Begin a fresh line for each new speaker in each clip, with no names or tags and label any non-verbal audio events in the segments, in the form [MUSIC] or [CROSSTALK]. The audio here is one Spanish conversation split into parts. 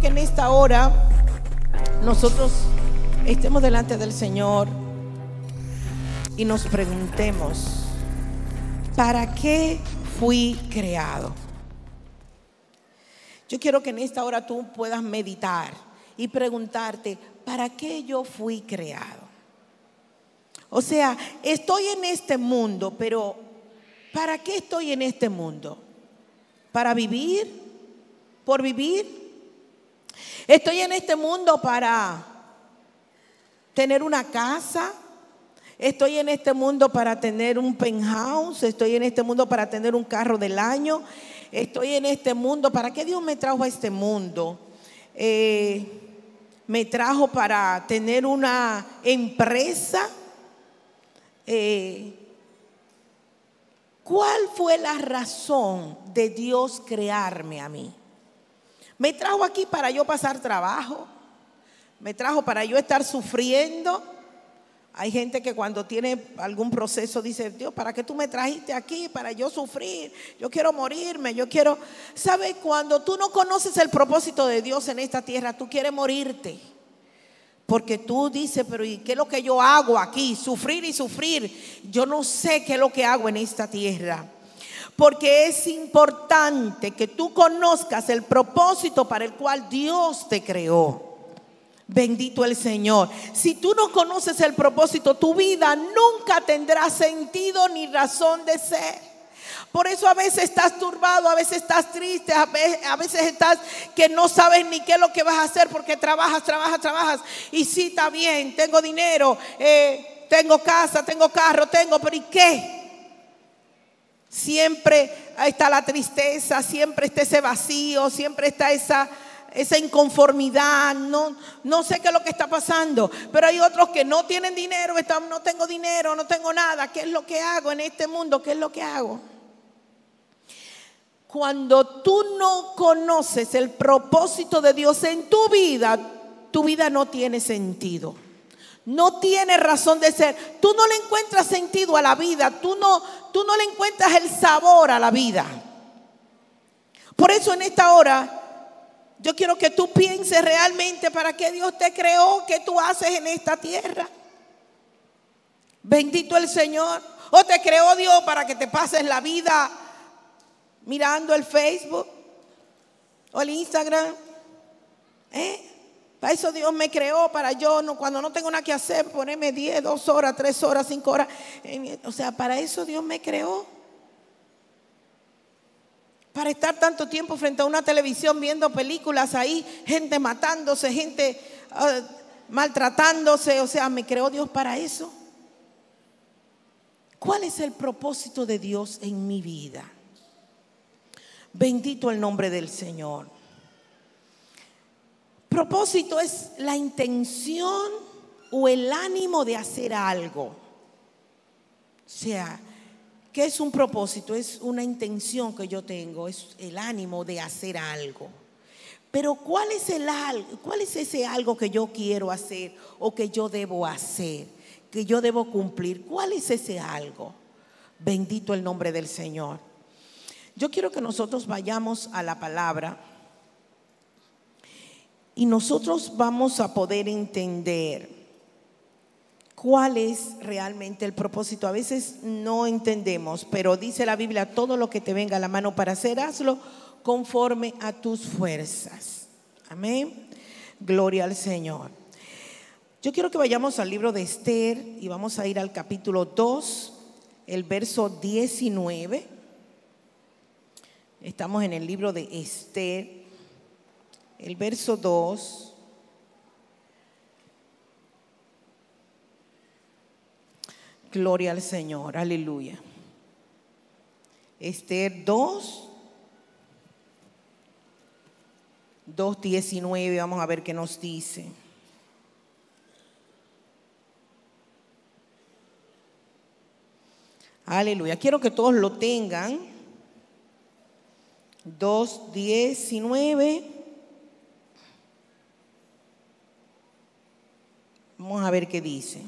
que en esta hora nosotros estemos delante del Señor y nos preguntemos, ¿para qué fui creado? Yo quiero que en esta hora tú puedas meditar y preguntarte, ¿para qué yo fui creado? O sea, estoy en este mundo, pero ¿para qué estoy en este mundo? ¿Para vivir? ¿Por vivir? Estoy en este mundo para tener una casa. Estoy en este mundo para tener un penthouse. Estoy en este mundo para tener un carro del año. Estoy en este mundo. ¿Para qué Dios me trajo a este mundo? Eh, me trajo para tener una empresa. Eh, ¿Cuál fue la razón de Dios crearme a mí? Me trajo aquí para yo pasar trabajo. Me trajo para yo estar sufriendo. Hay gente que cuando tiene algún proceso dice, Dios, ¿para qué tú me trajiste aquí? Para yo sufrir. Yo quiero morirme. Yo quiero... ¿Sabes? Cuando tú no conoces el propósito de Dios en esta tierra, tú quieres morirte. Porque tú dices, pero ¿y qué es lo que yo hago aquí? Sufrir y sufrir. Yo no sé qué es lo que hago en esta tierra. Porque es importante que tú conozcas el propósito para el cual Dios te creó. Bendito el Señor. Si tú no conoces el propósito, tu vida nunca tendrá sentido ni razón de ser. Por eso a veces estás turbado, a veces estás triste, a veces, estás que no sabes ni qué es lo que vas a hacer porque trabajas, trabajas, trabajas. Y sí, está bien, tengo dinero, eh, tengo casa, tengo carro, tengo, pero ¿y qué? Siempre está la tristeza, siempre está ese vacío, siempre está esa, esa inconformidad, no, no sé qué es lo que está pasando, pero hay otros que no tienen dinero, están, no tengo dinero, no tengo nada, ¿qué es lo que hago en este mundo? ¿Qué es lo que hago? Cuando tú no conoces el propósito de Dios en tu vida, tu vida no tiene sentido. No tiene razón de ser. Tú no le encuentras sentido a la vida. Tú no, tú no le encuentras el sabor a la vida. Por eso en esta hora yo quiero que tú pienses realmente para qué Dios te creó, qué tú haces en esta tierra. Bendito el Señor. O te creó Dios para que te pases la vida mirando el Facebook o el Instagram. ¿Eh? Eso Dios me creó, para yo, no, cuando no tengo nada que hacer, ponerme 10, 2 horas, 3 horas, 5 horas. O sea, para eso Dios me creó. Para estar tanto tiempo frente a una televisión viendo películas ahí, gente matándose, gente ah, maltratándose. O sea, me creó Dios para eso. ¿Cuál es el propósito de Dios en mi vida? Bendito el nombre del Señor. Propósito es la intención o el ánimo de hacer algo. O sea, ¿qué es un propósito? Es una intención que yo tengo, es el ánimo de hacer algo. Pero ¿cuál es el cuál es ese algo que yo quiero hacer o que yo debo hacer, que yo debo cumplir? ¿Cuál es ese algo? Bendito el nombre del Señor. Yo quiero que nosotros vayamos a la palabra y nosotros vamos a poder entender cuál es realmente el propósito. A veces no entendemos, pero dice la Biblia, todo lo que te venga a la mano para hacer, hazlo conforme a tus fuerzas. Amén. Gloria al Señor. Yo quiero que vayamos al libro de Esther y vamos a ir al capítulo 2, el verso 19. Estamos en el libro de Esther el verso 2. Gloria al Señor, aleluya. Esther 2, 2.19, vamos a ver qué nos dice. Aleluya. Quiero que todos lo tengan. 2.19. Vamos a ver qué dice.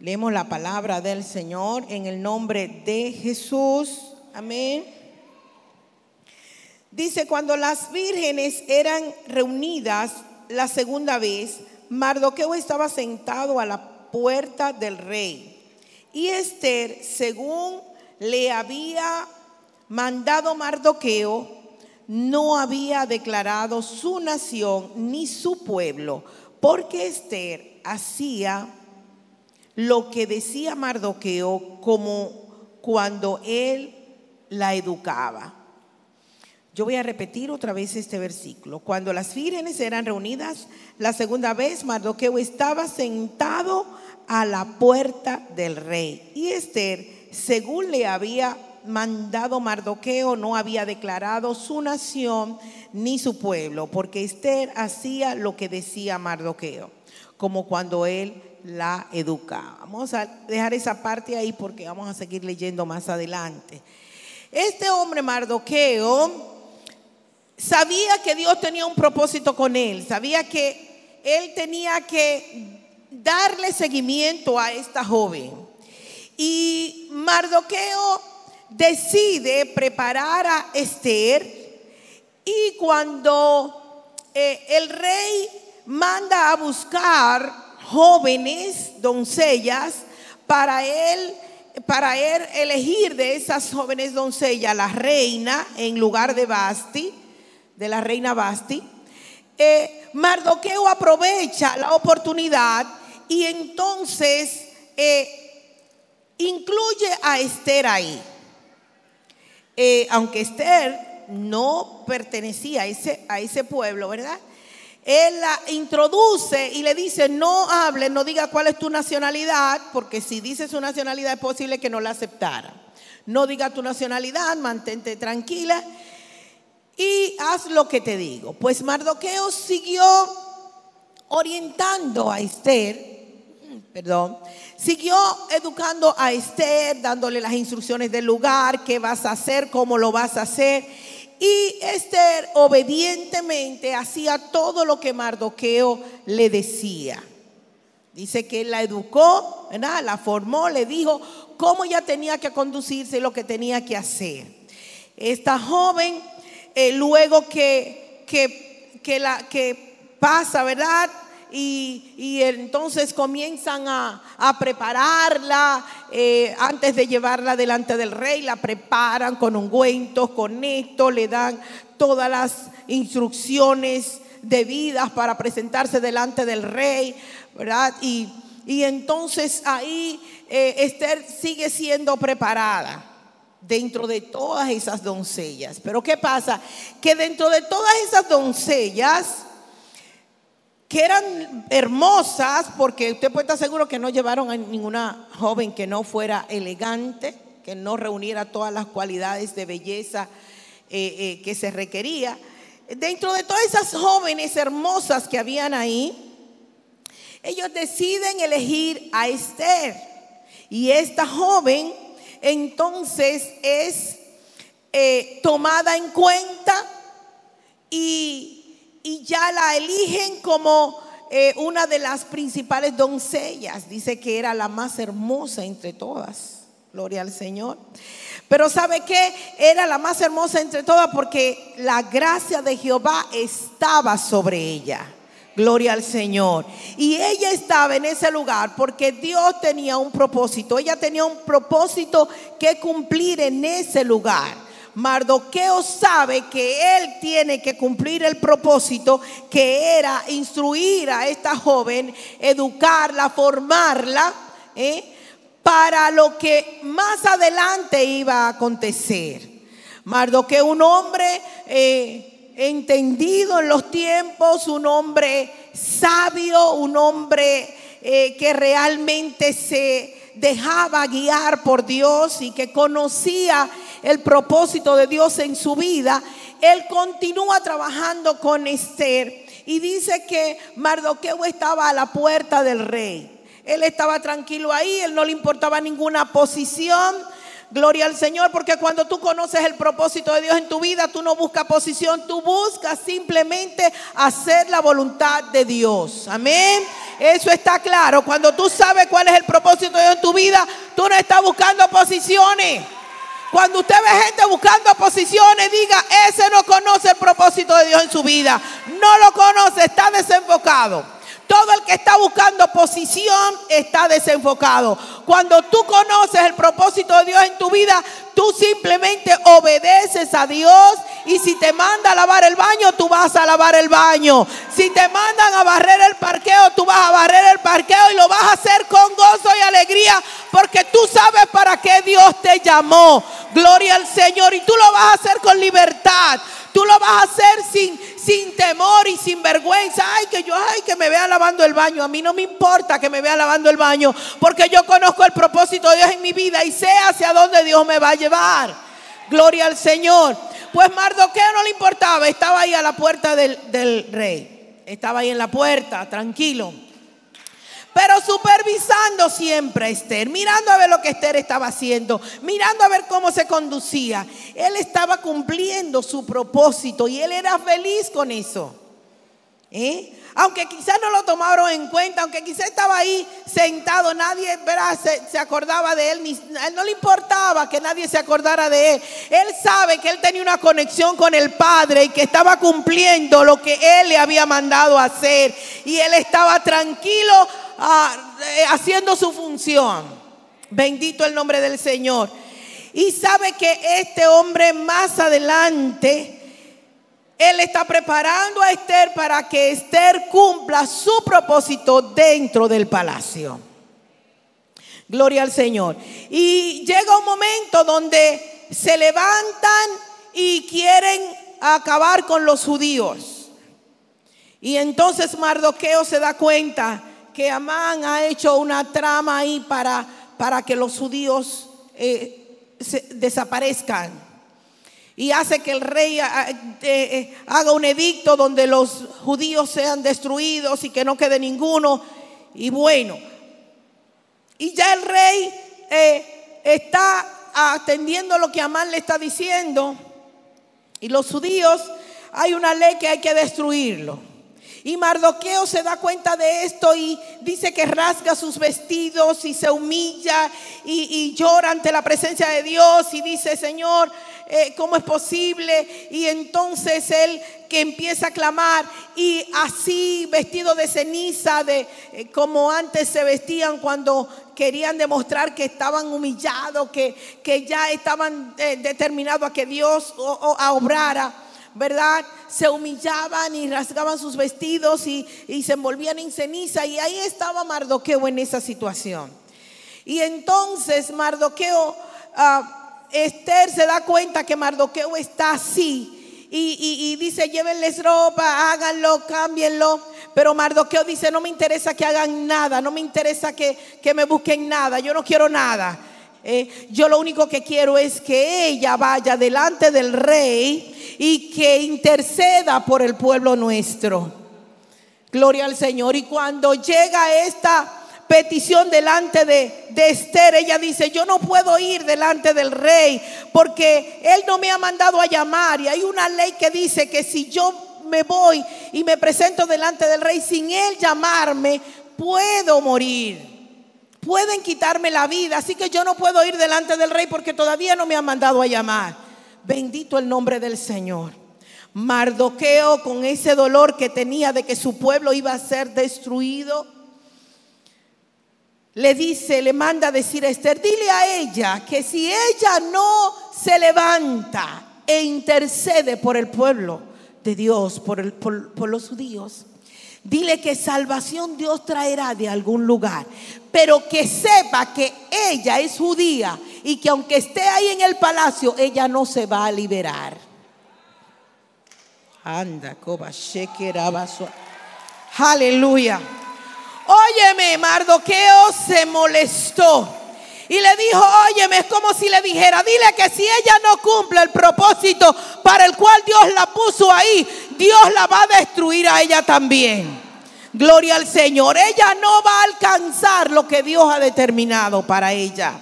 Leemos la palabra del Señor en el nombre de Jesús. Amén. Dice, cuando las vírgenes eran reunidas la segunda vez, Mardoqueo estaba sentado a la puerta del rey. Y Esther, según le había mandado Mardoqueo, no había declarado su nación ni su pueblo, porque Esther hacía lo que decía Mardoqueo como cuando él la educaba. Yo voy a repetir otra vez este versículo. Cuando las vírgenes eran reunidas la segunda vez, Mardoqueo estaba sentado a la puerta del rey. Y Esther, según le había mandado Mardoqueo, no había declarado su nación ni su pueblo, porque Esther hacía lo que decía Mardoqueo, como cuando él la educaba. Vamos a dejar esa parte ahí porque vamos a seguir leyendo más adelante. Este hombre Mardoqueo sabía que Dios tenía un propósito con él, sabía que él tenía que darle seguimiento a esta joven. Y Mardoqueo decide preparar a Esther y cuando eh, el rey manda a buscar jóvenes, doncellas, para él para él elegir de esas jóvenes doncellas la reina en lugar de Basti, de la reina Basti, eh, Mardoqueo aprovecha la oportunidad y entonces eh, incluye a Esther ahí. Aunque Esther no pertenecía a ese, a ese pueblo, ¿verdad? Él la introduce y le dice, no hable, no diga cuál es tu nacionalidad, porque si dice su nacionalidad es posible que no la aceptara. No diga tu nacionalidad, mantente tranquila y haz lo que te digo. Pues Mardoqueo siguió orientando a Esther, perdón, siguió educando a Esther, dándole las instrucciones del lugar, qué vas a hacer, cómo lo vas a hacer. Y Esther obedientemente hacía todo lo que Mardoqueo le decía. Dice que la educó, la formó, le dijo cómo ella tenía que conducirse y lo que tenía que hacer. Esta joven eh, luego que, que, la, que pasa, ¿verdad? Y, entonces comienzan a, prepararla eh, antes de llevarla delante del rey, la preparan con ungüentos, con esto, le dan todas las instrucciones debidas para presentarse delante del rey, ¿verdad? Y, entonces ahí eh, Esther sigue siendo preparada dentro de todas esas doncellas. Pero ¿qué pasa? Que dentro de todas esas doncellas, que eran hermosas, porque usted puede estar seguro que no llevaron a ninguna joven que no fuera elegante, que no reuniera todas las cualidades de belleza eh, eh, que se requería. Dentro de todas esas jóvenes hermosas que habían ahí, ellos deciden elegir a Esther. Y esta joven entonces es eh, tomada en cuenta y, ya la eligen como eh, una de las principales doncellas. Dice que era la más hermosa entre todas. Gloria al Señor. Pero ¿sabe qué? Era la más hermosa entre todas porque la gracia de Jehová estaba sobre ella. Gloria al Señor. Y ella estaba en ese lugar porque Dios tenía un propósito. Ella tenía un propósito que cumplir en ese lugar. Mardoqueo sabe que él tiene que cumplir el propósito que era instruir a esta joven, educarla, formarla, ¿eh? para lo que más adelante iba a acontecer. Mardoqueo, un hombre eh, entendido en los tiempos, un hombre sabio, un hombre eh, que realmente se dejaba guiar por Dios y que conocía el propósito de Dios en su vida, él continúa trabajando con Esther y dice que Mardoqueo estaba a la puerta del rey. Él estaba tranquilo ahí, él no le importaba ninguna posición, Gloria al Señor, porque cuando tú conoces el propósito de Dios en tu vida, tú no buscas posición, tú buscas simplemente hacer la voluntad de Dios. Amén. Eso está claro. Cuando tú sabes cuál es el propósito de Dios en tu vida, tú no estás buscando posiciones. Cuando usted ve gente buscando posiciones, diga, ese no conoce el propósito de Dios en su vida. No lo conoce, está desenfocado. Todo el que está buscando posición está desenfocado. Cuando tú conoces el propósito de Dios en tu vida, tú simplemente obedeces a Dios y si te manda a lavar el baño, tú vas a lavar el baño. Si te mandan a barrer el parqueo, tú vas a barrer el parqueo y lo vas a hacer con gozo y alegría porque tú sabes para qué Dios te llamó. Gloria al Señor y tú lo vas a hacer con libertad. Tú lo vas a hacer sin, sin temor y sin vergüenza. Ay, que yo, ay, que me vea lavando el baño. A mí no me importa que me vea lavando el baño, porque yo conozco el propósito de Dios en mi vida y sé hacia dónde Dios me va a llevar. Gloria al Señor. Pues Mardoqueo no le importaba, estaba ahí a la puerta del, del rey. Estaba ahí en la puerta, tranquilo pero supervisando siempre a Esther, mirando a ver lo que Esther estaba haciendo, mirando a ver cómo se conducía. Él estaba cumpliendo su propósito y él era feliz con eso. ¿Eh? Aunque quizás no lo tomaron en cuenta, aunque quizás estaba ahí sentado, nadie Se, acordaba de él, ni, él no le importaba que nadie se acordara de él. Él sabe que él tenía una conexión con el Padre y que estaba cumpliendo lo que él le había mandado hacer. Y él estaba tranquilo Ah, eh, haciendo su función. Bendito el nombre del Señor. Y sabe que este hombre más adelante, él está preparando a Esther para que Esther cumpla su propósito dentro del palacio. Gloria al Señor. Y llega un momento donde se levantan y quieren acabar con los judíos. Y entonces Mardoqueo se da cuenta que Amán ha hecho una trama ahí para, para que los judíos eh, desaparezcan. Y hace que el rey eh, eh, haga un edicto donde los judíos sean destruidos y que no quede ninguno. Y bueno, y ya el rey está atendiendo lo que Amán le está diciendo. Y los judíos, hay una ley que hay que destruirlo. Y Mardoqueo se da cuenta de esto y dice que rasga sus vestidos y se humilla y, llora ante la presencia de Dios y dice, Señor, eh, ¿cómo es posible? Y entonces él que empieza a clamar y así vestido de ceniza, de eh, como antes se vestían cuando querían demostrar que estaban humillados, que, que ya estaban eh, determinados a que Dios obrara. ¿verdad? Se humillaban y rasgaban sus vestidos y, se envolvían en ceniza. Y ahí estaba Mardoqueo en esa situación. Y entonces Mardoqueo, ah, Esther se da cuenta que Mardoqueo está así. Y, dice, llévenles ropa, háganlo, cámbienlo. Pero Mardoqueo dice, no me interesa que hagan nada, no me interesa que, que me busquen nada, yo no quiero nada. Eh, yo lo único que quiero es que ella vaya delante del rey y que interceda por el pueblo nuestro. Gloria al Señor. Y cuando llega esta petición delante de, de, Esther, ella dice, yo no puedo ir delante del rey porque él no me ha mandado a llamar. Y hay una ley que dice que si yo me voy y me presento delante del rey sin él llamarme, puedo morir pueden quitarme la vida, así que yo no puedo ir delante del rey porque todavía no me han mandado a llamar. Bendito el nombre del Señor. Mardoqueo con ese dolor que tenía de que su pueblo iba a ser destruido, le dice, le manda a decir a Esther, dile a ella que si ella no se levanta e intercede por el pueblo de Dios, por, los judíos, Dile que salvación Dios traerá de algún lugar, pero que sepa que ella es judía y que aunque esté ahí en el palacio, ella no se va a liberar. Anda, Aleluya. Óyeme, Mardoqueo se molestó y le dijo, óyeme, es como si le dijera, dile que si ella no cumple el propósito para el cual Dios la puso ahí, Dios la va a destruir a ella también. Gloria al Señor. Ella no va a alcanzar lo que Dios ha determinado para ella.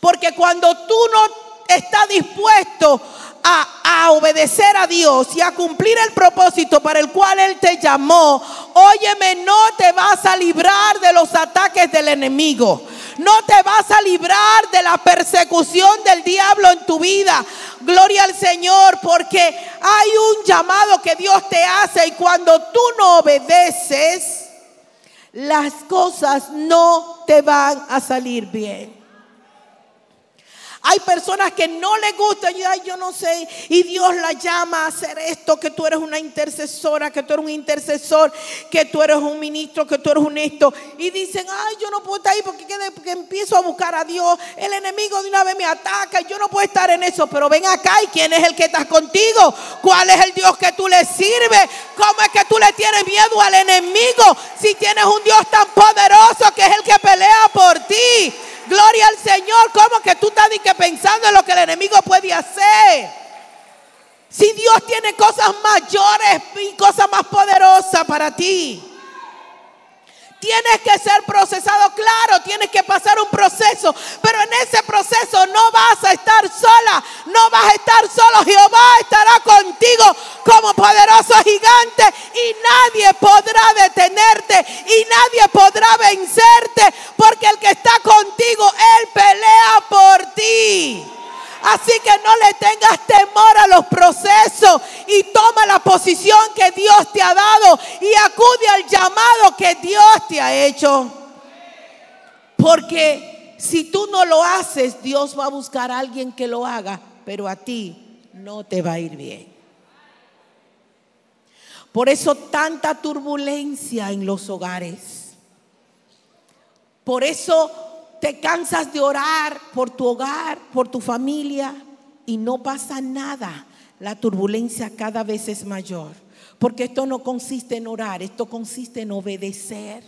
Porque cuando tú no estás dispuesto a, a obedecer a Dios y a cumplir el propósito para el cual Él te llamó, óyeme, no te vas a librar de los ataques del enemigo. No te vas a librar de la persecución del diablo en tu vida. Gloria al Señor, porque hay un llamado que Dios te hace y cuando tú no obedeces, las cosas no te van a salir bien. Hay personas que no les gusta, y yo no sé, y Dios la llama a hacer esto, que tú eres una intercesora, que tú eres un intercesor, que tú eres un ministro, que tú eres un esto. Y dicen, ay, yo no puedo estar ahí porque, empiezo a buscar a Dios. El enemigo de una vez me ataca, yo no puedo estar en eso. Pero ven acá, ¿y quién es el que está contigo? ¿Cuál es el Dios que tú le sirves? ¿Cómo es que tú le tienes miedo al enemigo si tienes un Dios tan poderoso que es el que pelea por ti? Gloria al Señor. ¿Cómo que tú estás pensando en lo que el enemigo puede hacer? Si Dios tiene cosas mayores y cosas más poderosas para ti. Tienes que ser procesado, claro, tienes que pasar un proceso, pero en ese proceso no vas a estar sola, no vas a estar solo, Jehová estará contigo como poderoso gigante y nadie podrá detenerte y nadie podrá vencerte, porque el que está contigo, Él pelea por ti. Así que no le tengas temor a los procesos y toma la posición que Dios te ha dado y acude al llamado que Dios te ha hecho. Porque si tú no lo haces, Dios va a buscar a alguien que lo haga, pero a ti no te va a ir bien. Por eso tanta turbulencia en los hogares. Por eso te cansas de orar por tu hogar, por tu familia y no pasa nada. La turbulencia cada vez es mayor. Porque esto no consiste en orar, esto consiste en obedecer.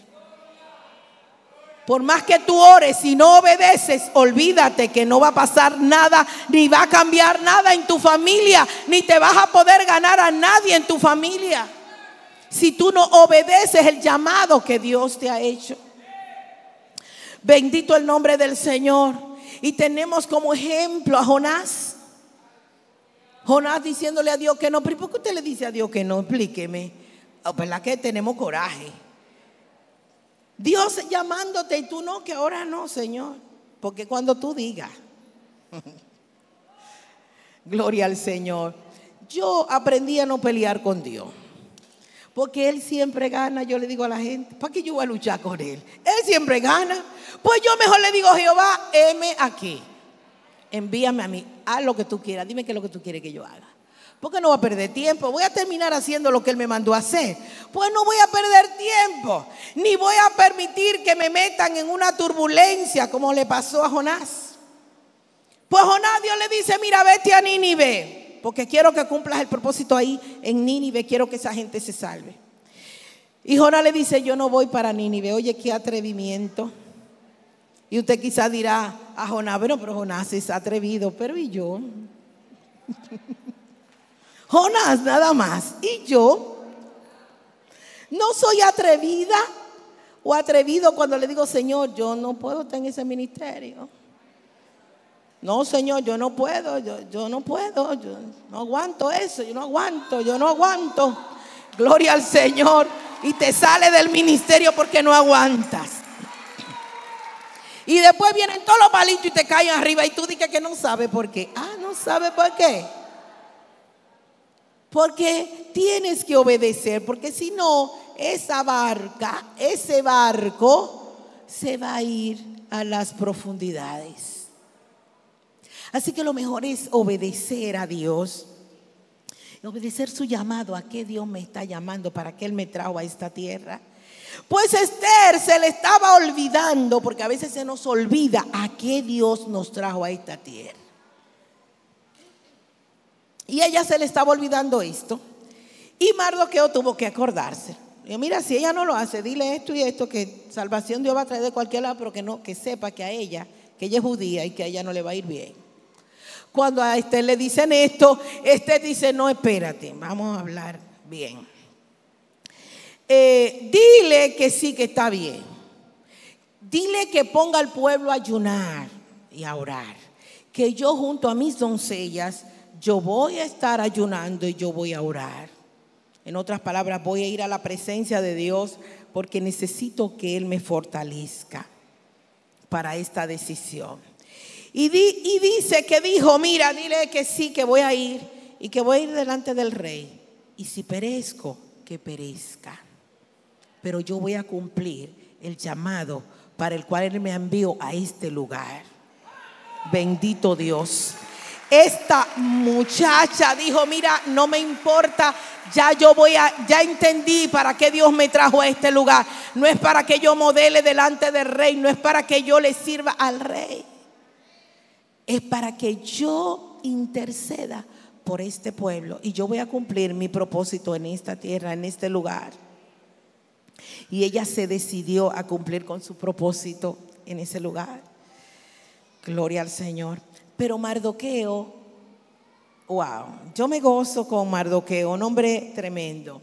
Por más que tú ores y no obedeces, olvídate que no va a pasar nada, ni va a cambiar nada en tu familia, ni te vas a poder ganar a nadie en tu familia. Si tú no obedeces el llamado que Dios te ha hecho. Bendito el nombre del Señor. Y tenemos como ejemplo a Jonás. Jonás diciéndole a Dios que no. ¿Pero por qué usted le dice a Dios que no? Explíqueme. ¿Verdad que tenemos coraje? Dios llamándote y tú no, que ahora no, Señor. Porque cuando tú digas, [LAUGHS] gloria al Señor, yo aprendí a no pelear con Dios. Porque Él siempre gana. Yo le digo a la gente, ¿para qué yo voy a luchar con Él? Él siempre gana. Pues yo mejor le digo, Jehová, heme aquí. Envíame a mí, haz lo que tú quieras. Dime qué es lo que tú quieres que yo haga. Porque no voy a perder tiempo. Voy a terminar haciendo lo que Él me mandó a hacer. Pues no voy a perder tiempo. Ni voy a permitir que me metan en una turbulencia como le pasó a Jonás. Pues Jonás Dios le dice, mira, vete a Nínive porque quiero que cumplas el propósito ahí en Nínive, quiero que esa gente se salve. Y Jonás le dice, yo no voy para Nínive, oye, qué atrevimiento. Y usted quizá dirá a Jonás, bueno, pero Jonás es atrevido, pero ¿y yo? [LAUGHS] Jonás nada más, ¿y yo? No soy atrevida o atrevido cuando le digo, Señor, yo no puedo estar en ese ministerio. No, Señor, yo no puedo, yo, no puedo, yo no aguanto eso, yo no aguanto, yo no aguanto. Gloria al Señor. Y te sale del ministerio porque no aguantas. Y después vienen todos los palitos y te caen arriba y tú dices que no sabes por qué. Ah, no sabes por qué. Porque tienes que obedecer, porque si no, esa barca, ese barco, se va a ir a las profundidades. Así que lo mejor es obedecer a Dios. Obedecer su llamado, a qué Dios me está llamando, para que Él me trajo a esta tierra. Pues Esther se le estaba olvidando, porque a veces se nos olvida a qué Dios nos trajo a esta tierra. Y ella se le estaba olvidando esto. Y Mardoqueo tuvo que acordarse. Y mira, si ella no lo hace, dile esto y esto, que salvación Dios va a traer de cualquier lado, pero que no, que sepa que a ella, que ella es judía y que a ella no le va a ir bien. Cuando a este le dicen esto, este dice, no, espérate, vamos a hablar bien. Eh, dile que sí, que está bien. Dile que ponga al pueblo a ayunar y a orar. Que yo junto a mis doncellas yo voy a estar ayunando y yo voy a orar. En otras palabras, voy a ir a la presencia de Dios porque necesito que Él me fortalezca para esta decisión. Y, dice que dijo, mira, dile que sí, que voy a ir y que voy a ir delante del rey. Y si perezco, que perezca. Pero yo voy a cumplir el llamado para el cual Él me envió a este lugar. Bendito Dios. Esta muchacha dijo, mira, no me importa, ya yo voy a, ya entendí para qué Dios me trajo a este lugar. No es para que yo modele delante del rey, no es para que yo le sirva al rey. Es para que yo interceda por este pueblo y yo voy a cumplir mi propósito en esta tierra, en este lugar. Y ella se decidió a cumplir con su propósito en ese lugar. Gloria al Señor. Pero Mardoqueo, wow, yo me gozo con Mardoqueo, un hombre tremendo.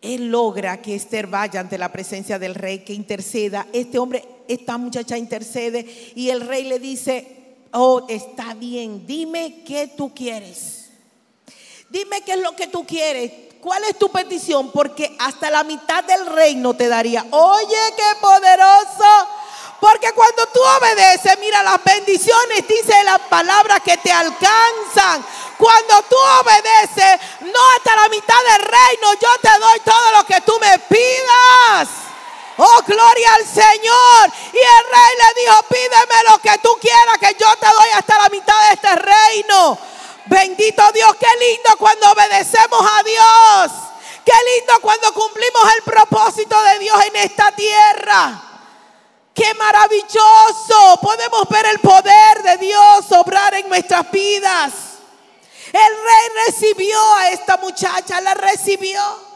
Él logra que Esther vaya ante la presencia del rey, que interceda. Este hombre, esta muchacha intercede y el rey le dice, oh, está bien, dime qué tú quieres. Dime qué es lo que tú quieres. ¿Cuál es tu petición? Porque hasta la mitad del reino te daría. Oye, qué poderoso porque cuando tú obedeces, mira, las bendiciones dice la palabra que te alcanzan. Cuando tú obedeces, no hasta la mitad del reino, yo te doy todo lo que tú me pidas. Oh, gloria al Señor. Y el rey le dijo, pídeme lo que tú quieras, que yo te doy hasta la mitad de este reino. Bendito Dios, qué lindo cuando obedecemos a Dios. Qué lindo cuando cumplimos el propósito de Dios en esta tierra. Qué maravilloso. Podemos ver el poder de Dios obrar en nuestras vidas. El rey recibió a esta muchacha, la recibió.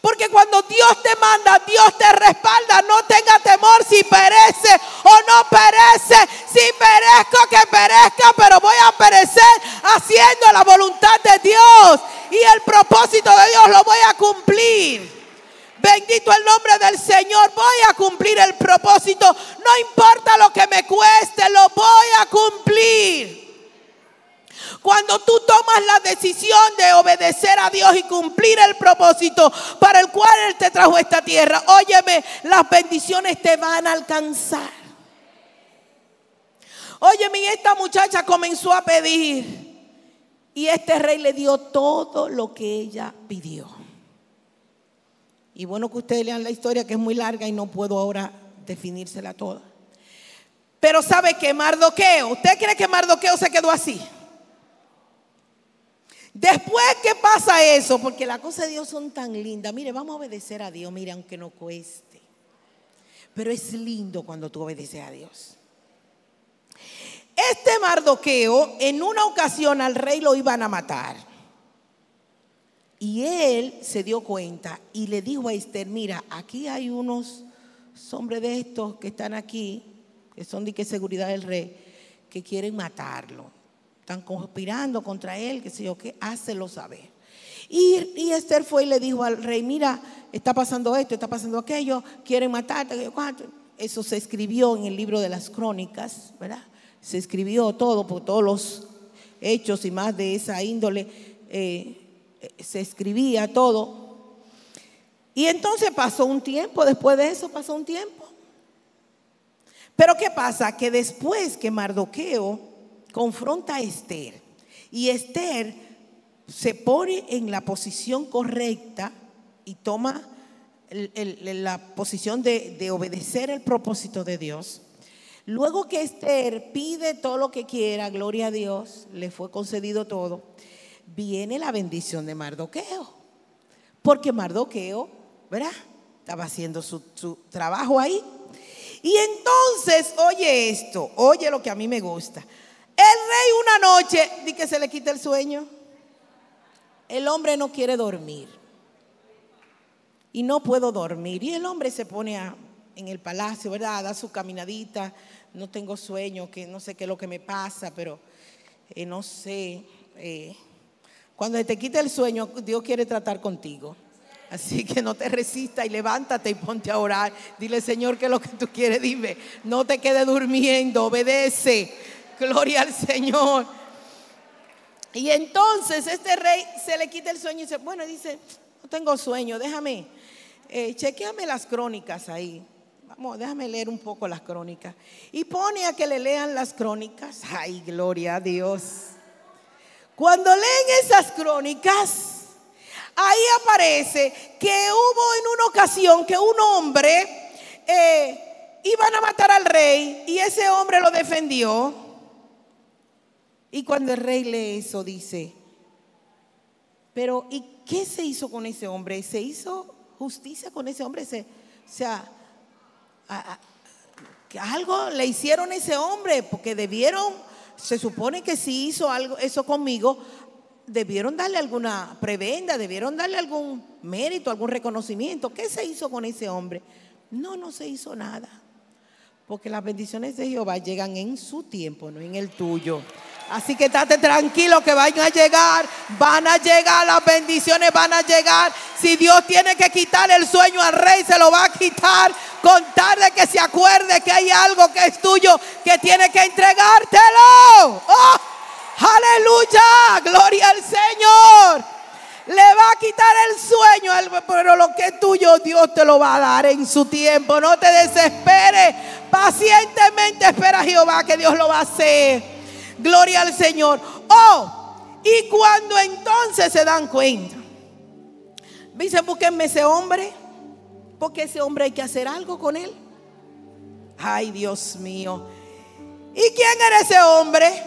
Porque cuando Dios te manda, Dios te respalda. No tenga temor si perece o no perece. Si perezco, que perezca, pero voy a perecer haciendo la voluntad de Dios. Y el propósito de Dios lo voy a cumplir. Bendito el nombre del Señor. Voy a cumplir el propósito. No importa lo que me cueste, lo voy a cumplir. Cuando tú tomas la decisión de obedecer a Dios y cumplir el propósito para el cual Él te trajo esta tierra, óyeme, las bendiciones te van a alcanzar. Óyeme, esta muchacha comenzó a pedir. Y este rey le dio todo lo que ella pidió. Y bueno que ustedes lean la historia que es muy larga y no puedo ahora definírsela toda. Pero sabe que Mardoqueo, ¿usted cree que Mardoqueo se quedó así? Después que pasa eso, porque las cosas de Dios son tan lindas. Mire, vamos a obedecer a Dios, mire, aunque no cueste. Pero es lindo cuando tú obedeces a Dios. Este Mardoqueo, en una ocasión al rey lo iban a matar. Y él se dio cuenta y le dijo a Esther, mira, aquí hay unos hombres de estos que están aquí, que son de qué seguridad del rey, que quieren matarlo. Están conspirando contra él, que sé yo qué, hácelo saber. Y, y, Esther fue y le dijo al rey, mira, está pasando esto, está pasando aquello, quieren matarte. Eso se escribió en el libro de las crónicas, ¿verdad? Se escribió todo, por todos los hechos y más de esa índole. Eh, se escribía todo. Y entonces pasó un tiempo, después de eso pasó un tiempo. Pero ¿qué pasa? Que después que Mardoqueo confronta a Esther y Esther se pone en la posición correcta y toma la posición de, de obedecer el propósito de Dios, luego que Esther pide todo lo que quiera, gloria a Dios, le fue concedido todo viene la bendición de Mardoqueo. Porque Mardoqueo, ¿verdad? Estaba haciendo su, trabajo ahí. Y entonces, oye esto, oye lo que a mí me gusta. El rey una noche, di que se le quita el sueño. El hombre no quiere dormir. Y no puedo dormir. Y el hombre se pone en el palacio, ¿verdad? Da su caminadita. No tengo sueño, que no sé qué es lo que me pasa, pero eh, no sé. Eh, cuando te quite el sueño, Dios quiere tratar contigo. Así que no te resistas y levántate y ponte a orar. Dile, Señor, que lo que tú quieres, dime. No te quedes durmiendo, obedece. Gloria al Señor. Y entonces este rey se le quita el sueño y dice, bueno, dice, no tengo sueño, déjame, eh, chequeame las crónicas ahí. Vamos, déjame leer un poco las crónicas. Y pone a que le lean las crónicas. Ay, gloria a Dios. Cuando leen esas crónicas, ahí aparece que hubo en una ocasión que un hombre eh, iban a matar al rey y ese hombre lo defendió. Y cuando el rey lee eso, dice, pero ¿y qué se hizo con ese hombre? ¿Se hizo justicia con ese hombre? Se, o sea, algo le hicieron a ese hombre, porque debieron, se supone que si hizo algo, eso conmigo, debieron darle alguna prebenda, debieron darle algún mérito, algún reconocimiento. ¿Qué se hizo con ese hombre? No, no se hizo nada. Porque las bendiciones de Jehová llegan en su tiempo, no en el tuyo. Así que estate tranquilo que vayan a llegar, van a llegar, las bendiciones van a llegar. Si Dios tiene que quitar el sueño al rey, se lo va a quitar. Contarle que se acuerde que hay algo que es tuyo, que tiene que entregártelo. ¡Oh! Aleluya, gloria al Señor. Le va a quitar el sueño, pero lo que es tuyo, Dios te lo va a dar en su tiempo. No te desesperes. Pacientemente espera a Jehová que Dios lo va a hacer. Gloria al Señor. Oh, y cuando entonces se dan cuenta, dicen, búsquenme ese hombre, porque ese hombre hay que hacer algo con él. Ay, Dios mío. ¿Y quién era ese hombre?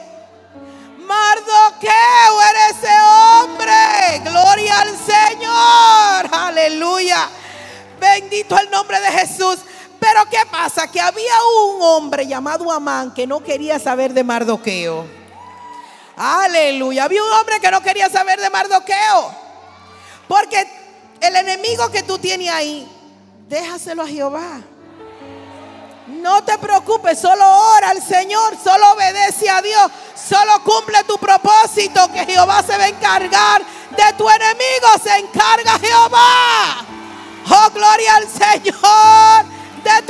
Mardoqueo era ese hombre. Gloria al Señor. Aleluya. Bendito el nombre de Jesús. Pero ¿qué pasa? Que había un hombre llamado Amán que no quería saber de Mardoqueo. Aleluya. Había un hombre que no quería saber de Mardoqueo. Porque el enemigo que tú tienes ahí, déjaselo a Jehová. No te preocupes, solo ora al Señor, solo obedece a Dios, solo cumple tu propósito, que Jehová se va a encargar de tu enemigo, se encarga Jehová. Oh, gloria al Señor.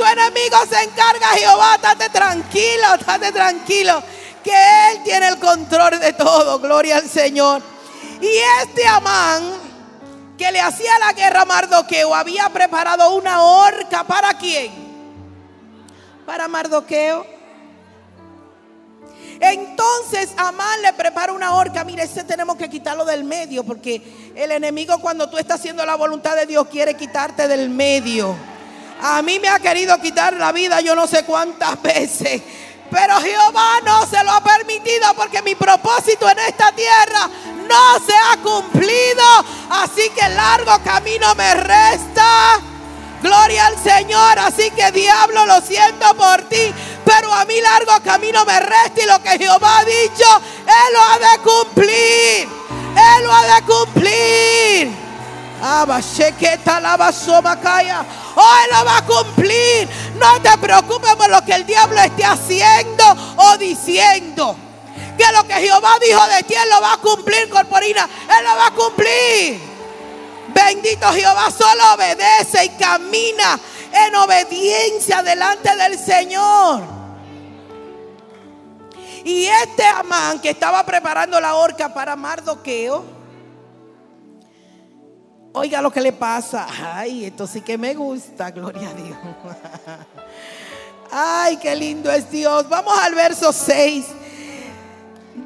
Tu enemigo se encarga Jehová. Estate tranquilo, estate tranquilo. Que Él tiene el control de todo. Gloria al Señor. Y este Amán que le hacía la guerra a Mardoqueo había preparado una horca. ¿Para quién? Para Mardoqueo. Entonces Amán le prepara una horca. Mire, ese tenemos que quitarlo del medio porque el enemigo cuando tú estás haciendo la voluntad de Dios quiere quitarte del medio. A mí me ha querido quitar la vida yo no sé cuántas veces. Pero Jehová no se lo ha permitido porque mi propósito en esta tierra no se ha cumplido. Así que largo camino me resta. Gloria al Señor. Así que diablo, lo siento por ti. Pero a mí largo camino me resta y lo que Jehová ha dicho, Él lo ha de cumplir. Él lo ha de cumplir. Hoy lo va a cumplir. No te preocupes por lo que el diablo esté haciendo o diciendo. Que lo que Jehová dijo de ti, Él lo va a cumplir, corporina. Él lo va a cumplir. Bendito Jehová, solo obedece y camina en obediencia delante del Señor. Y este Amán que estaba preparando la horca para Mardoqueo Oiga lo que le pasa. Ay, esto sí que me gusta, gloria a Dios. [LAUGHS] Ay, qué lindo es Dios. Vamos al verso 6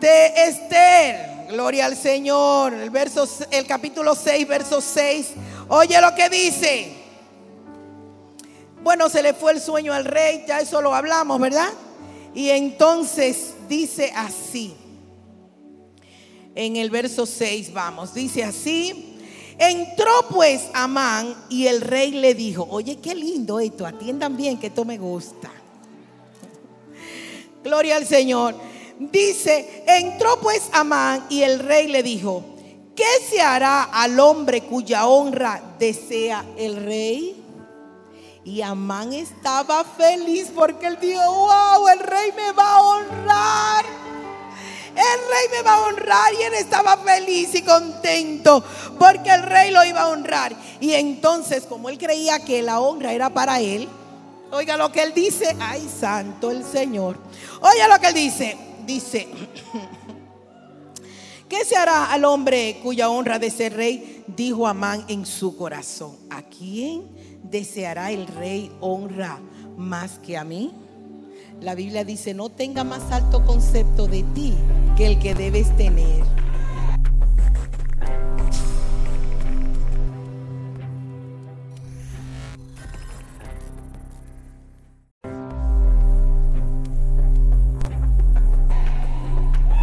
de Esther. Gloria al Señor. El, verso, el capítulo 6, verso 6. Oye lo que dice. Bueno, se le fue el sueño al rey, ya eso lo hablamos, ¿verdad? Y entonces dice así. En el verso 6 vamos, dice así. Entró pues Amán y el rey le dijo, oye, qué lindo esto, atiendan bien que esto me gusta. [LAUGHS] Gloria al Señor. Dice, entró pues Amán y el rey le dijo, ¿qué se hará al hombre cuya honra desea el rey? Y Amán estaba feliz porque él dijo, wow, el rey me va a honrar. El rey me va a honrar y él estaba feliz y contento porque el rey lo iba a honrar. Y entonces, como él creía que la honra era para él, oiga lo que él dice, ay santo el Señor. Oiga lo que él dice, dice [CLEARS THROAT] ¿Qué se hará al hombre cuya honra de ser rey? Dijo Amán en su corazón. ¿A quién deseará el rey honra más que a mí? La Biblia dice, no tenga más alto concepto de ti que el que debes tener.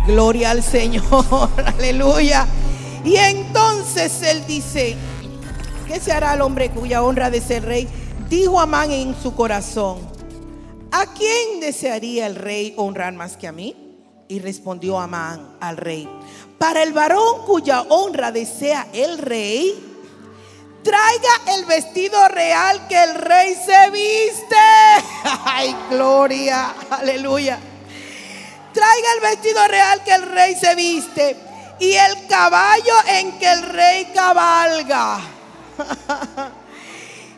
Gloria al Señor, [LAUGHS] aleluya. Y entonces él dice, ¿qué se hará al hombre cuya honra de ser rey? Dijo Amán en su corazón, ¿a quién desearía el rey honrar más que a mí? Y respondió Amán al rey, para el varón cuya honra desea el rey, traiga el vestido real que el rey se viste. [LAUGHS] Ay, gloria, aleluya. Traiga el vestido real que el rey se viste y el caballo en que el rey cabalga. [LAUGHS]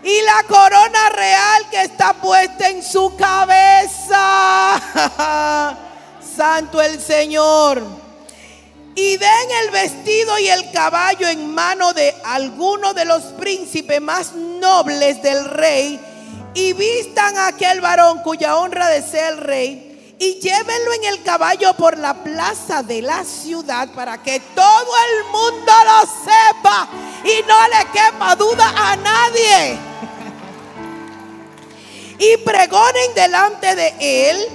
y la corona real que está puesta en su cabeza. [LAUGHS] Santo el Señor. Y den el vestido y el caballo en mano de alguno de los príncipes más nobles del rey y vistan a aquel varón cuya honra desea el rey y llévenlo en el caballo por la plaza de la ciudad para que todo el mundo lo sepa y no le quepa duda a nadie. y pregonen delante de él,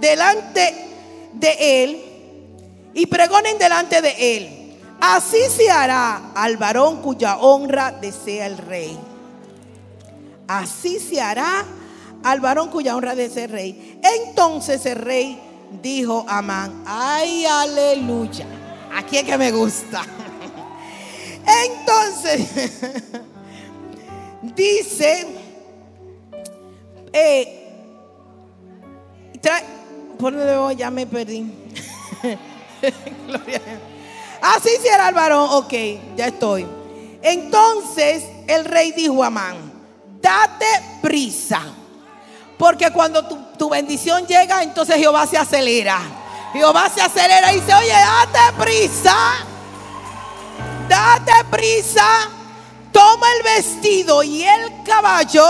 delante de él, y pregonen delante de él. Así se hará al varón cuya honra desea el rey. Así se hará al varón cuya honra de ser rey. Entonces el rey dijo a Amán, ay, aleluya. Aquí es que me gusta. [LAUGHS] Entonces, [LAUGHS] dice, eh, trae, por ya me perdí. [LAUGHS] Así será el varón, ok, ya estoy. Entonces el rey dijo a Amán, date prisa porque cuando tu, bendición llega, entonces Jehová se acelera. Jehová se acelera y dice, oye, date prisa. Date prisa. Toma el vestido y el caballo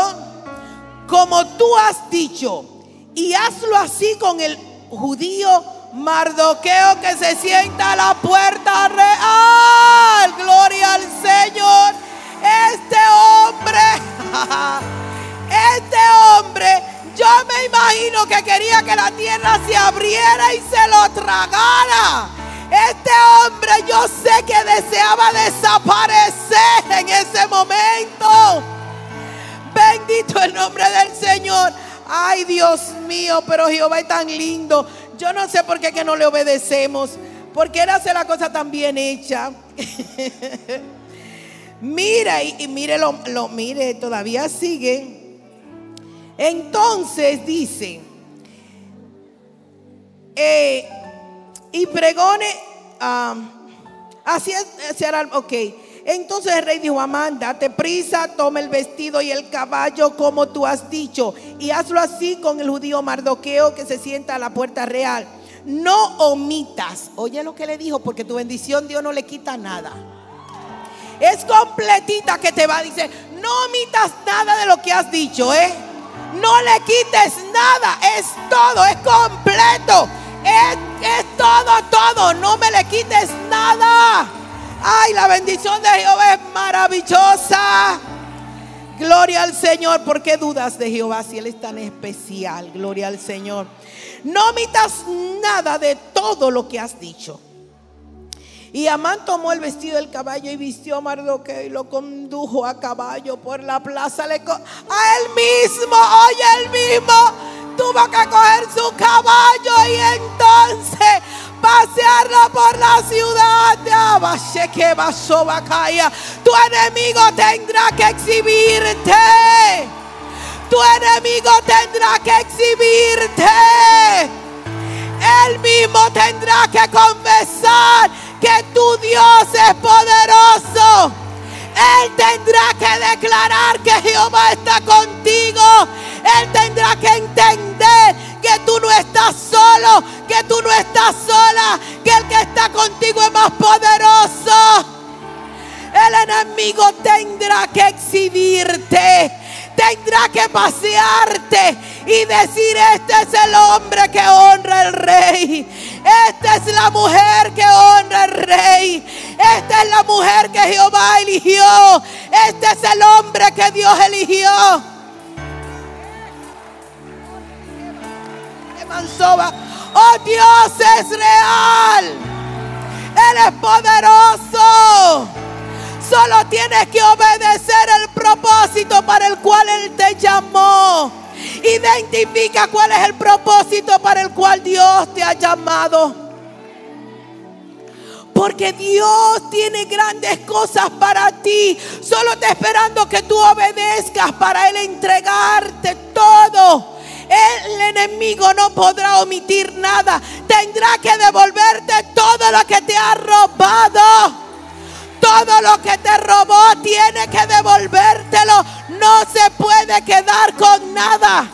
como tú has dicho. Y hazlo así con el judío Mardoqueo que se sienta a la puerta real. Gloria al Señor. Este hombre, [LAUGHS] este hombre yo me imagino que quería que la tierra se abriera y se lo tragara. Este hombre yo sé que deseaba desaparecer en ese momento. Bendito el nombre del Señor. Ay, Dios mío, pero Jehová es tan lindo. Yo no sé por qué que no le obedecemos. Porque él hace la cosa tan bien hecha. [LAUGHS] mira, y, mire, lo, lo, mire, todavía sigue. Entonces dice, eh, y pregone, así será, ok. Entonces el rey dijo, Amán, date prisa, toma el vestido y el caballo como tú has dicho, y hazlo así con el judío Mardoqueo que se sienta a la puerta real. No omitas, oye lo que le dijo, porque tu bendición Dios no le quita nada. Es completita que te va, dice, no omitas nada de lo que has dicho, ¿eh? No le quites nada. Es todo, es completo. Es, todo, todo. No me le quites nada. Ay, la bendición de Jehová es maravillosa. Gloria al Señor. ¿Por qué dudas de Jehová si Él es tan especial? Gloria al Señor. No omitas nada de todo lo que has dicho. Y Amán tomó el vestido del caballo y vistió a Mardoqueo y lo condujo a caballo por la plaza. A él mismo, oye, él mismo tuvo que coger su caballo y entonces pasearlo por la ciudad. Tu enemigo tendrá que exhibirte. Tu enemigo tendrá que exhibirte. Él mismo tendrá que confesar que tu Dios es poderoso. Él tendrá que declarar que Jehová está contigo. Él tendrá que entender que tú no estás solo, que tú no estás sola, que el que está contigo es más poderoso. El enemigo tendrá que exhibirte tendrá que pasearte y decir, este es el hombre que honra al rey. Esta es la mujer que honra al rey. Esta es la mujer que Jehová eligió. Este es el hombre que Dios eligió. Oh Dios es real. Él es poderoso. Solo tienes que obedecer el propósito para el cual Él te llamó. Identifica cuál es el propósito para el cual Dios te ha llamado. Porque Dios tiene grandes cosas para ti. Solo te esperando que tú obedezcas para Él entregarte todo. El enemigo no podrá omitir nada. Tendrá que devolverte todo lo que te ha robado. Todo lo que te robó tiene que devolvértelo. No se puede quedar con nada.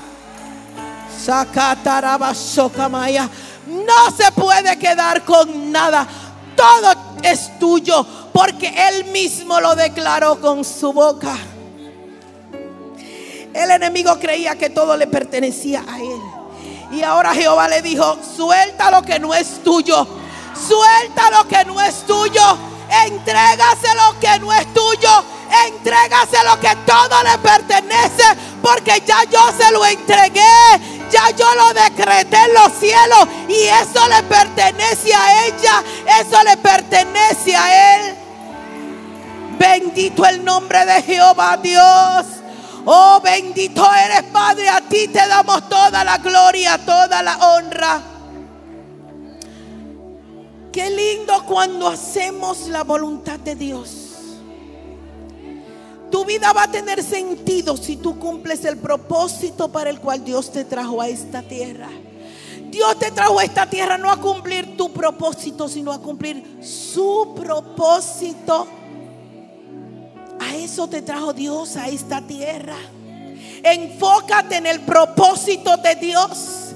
No se puede quedar con nada. Todo es tuyo porque Él mismo lo declaró con su boca. El enemigo creía que todo le pertenecía a Él. Y ahora Jehová le dijo, suelta lo que no es tuyo. Suelta lo que no es tuyo Entrégaselo que no es tuyo. Entrégaselo que todo le pertenece. Porque ya yo se lo entregué. Ya yo lo decreté en los cielos. Y eso le pertenece a ella. Eso le pertenece a él. Bendito el nombre de Jehová Dios. Oh, bendito eres Padre. A ti te damos toda la gloria, toda la honra. Qué lindo cuando hacemos la voluntad de Dios. Tu vida va a tener sentido si tú cumples el propósito para el cual Dios te trajo a esta tierra. Dios te trajo a esta tierra no a cumplir tu propósito, sino a cumplir su propósito. A eso te trajo Dios a esta tierra. Enfócate en el propósito de Dios.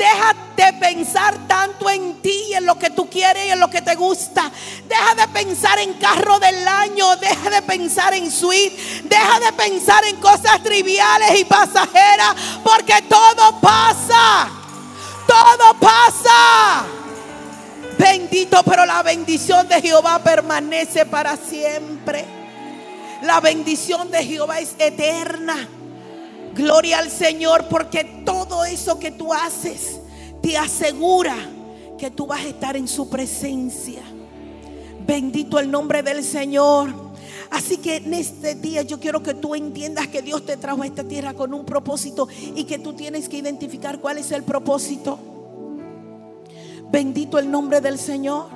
Deja de pensar tanto en ti en lo que tú quieres y en lo que te gusta. Deja de pensar en carro del año. Deja de pensar en suite. Deja de pensar en cosas triviales y pasajeras. Porque todo pasa. Todo pasa. Bendito, pero la bendición de Jehová permanece para siempre. La bendición de Jehová es eterna. Gloria al Señor porque todo eso que tú haces te asegura que tú vas a estar en su presencia. Bendito el nombre del Señor. Así que en este día yo quiero que tú entiendas que Dios te trajo a esta tierra con un propósito y que tú tienes que identificar cuál es el propósito. Bendito el nombre del Señor.